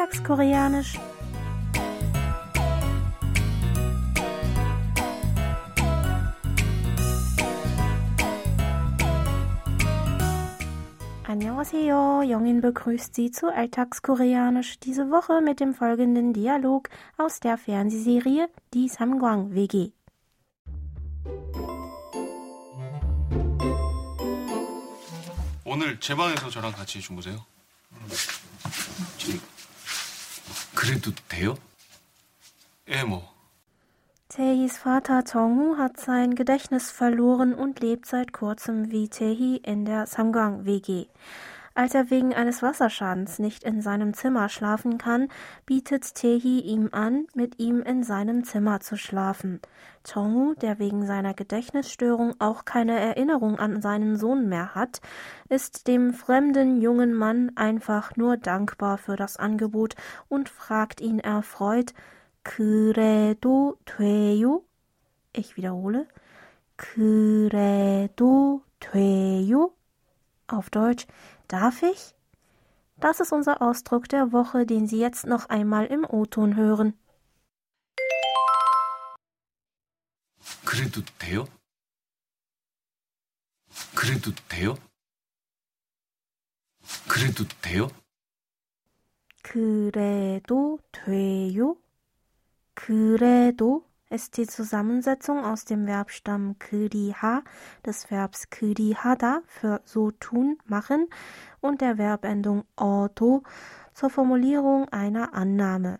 Alltagskoreanisch. Annyeonghaseyo, Jongin begrüßt Sie zu Alltagskoreanisch diese Woche mit dem folgenden Dialog aus der Fernsehserie Die Samgwang WG. 오늘 제 방에서 저랑 같이 주무세요? 그래도 돼요? 예, 뭐. Tehis Vater Tonghu hat sein Gedächtnis verloren und lebt seit kurzem wie Tehi in der Samgang WG. Als er wegen eines Wasserschadens nicht in seinem Zimmer schlafen kann, bietet Tehi ihm an, mit ihm in seinem Zimmer zu schlafen. Tongu, der wegen seiner Gedächtnisstörung auch keine Erinnerung an seinen Sohn mehr hat, ist dem fremden jungen Mann einfach nur dankbar für das Angebot und fragt ihn erfreut, Kuredo Tweyo? Ich wiederhole, Kuredo Tweyo? Auf Deutsch, darf ich? Das ist unser Ausdruck der Woche, den Sie jetzt noch einmal im O-Ton hören. 그래도 돼요? 그래도 돼요? 그래도 돼요? 그래도 돼요? 그래도 ist die Zusammensetzung aus dem Verbstamm 그리하, des Verbs 그리하다 für so tun, machen und der Verbendung 어도 zur Formulierung einer Annahme.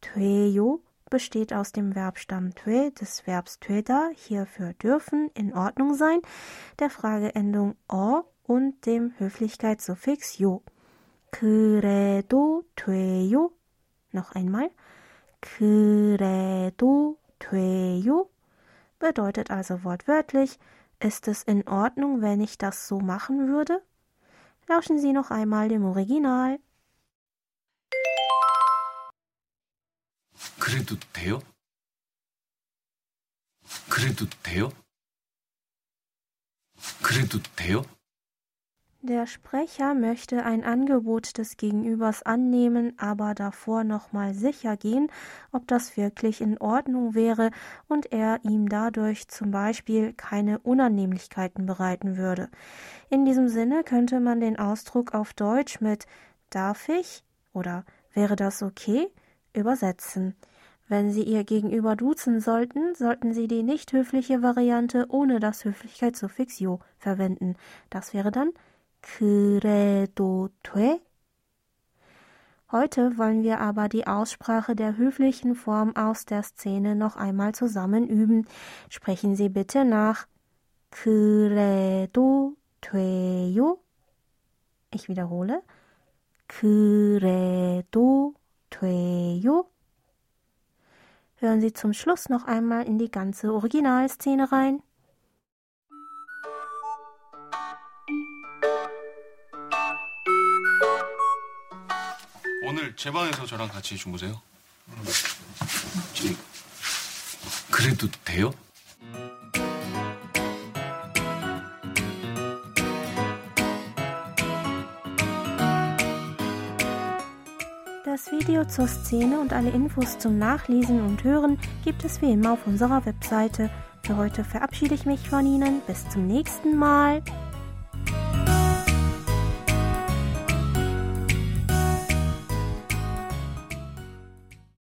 돼요 besteht aus dem Verbstamm 돼, des Verbs 되다, hier für dürfen, in Ordnung sein, der Frageendung 어 und dem Höflichkeitssuffix 요. 그래도 돼요? Noch einmal. 그래도 돼요? Bedeutet also wortwörtlich, ist es in Ordnung, wenn ich das so machen würde? Lauschen Sie noch einmal dem Original. 그래도 돼요? 그래도 돼요? 그래도 돼요? Der Sprecher möchte ein Angebot des Gegenübers annehmen, aber davor nochmal sicher gehen, ob das wirklich in Ordnung wäre und er ihm dadurch zum Beispiel keine Unannehmlichkeiten bereiten würde. In diesem Sinne könnte man den Ausdruck auf Deutsch mit darf ich oder wäre das okay übersetzen. Wenn Sie Ihr Gegenüber duzen sollten, sollten Sie die nicht höfliche Variante ohne das Höflichkeitssuffix jo verwenden. Das wäre dann 그래도 돼? Heute wollen wir aber die Aussprache der höflichen Form aus der Szene noch einmal zusammen üben. Sprechen Sie bitte nach. 그래도 돼요? Ich wiederhole. 그래도 돼요? Hören Sie zum Schluss noch einmal in die ganze Originalszene rein. 오늘 제 방에서 저랑 같이 주무세요? 지 그래도 돼요? Das Video zur Szene und alle Infos zum Nachlesen und Hören gibt es wie immer auf unserer Webseite. Für heute verabschiede ich mich von Ihnen. Bis zum nächsten Mal.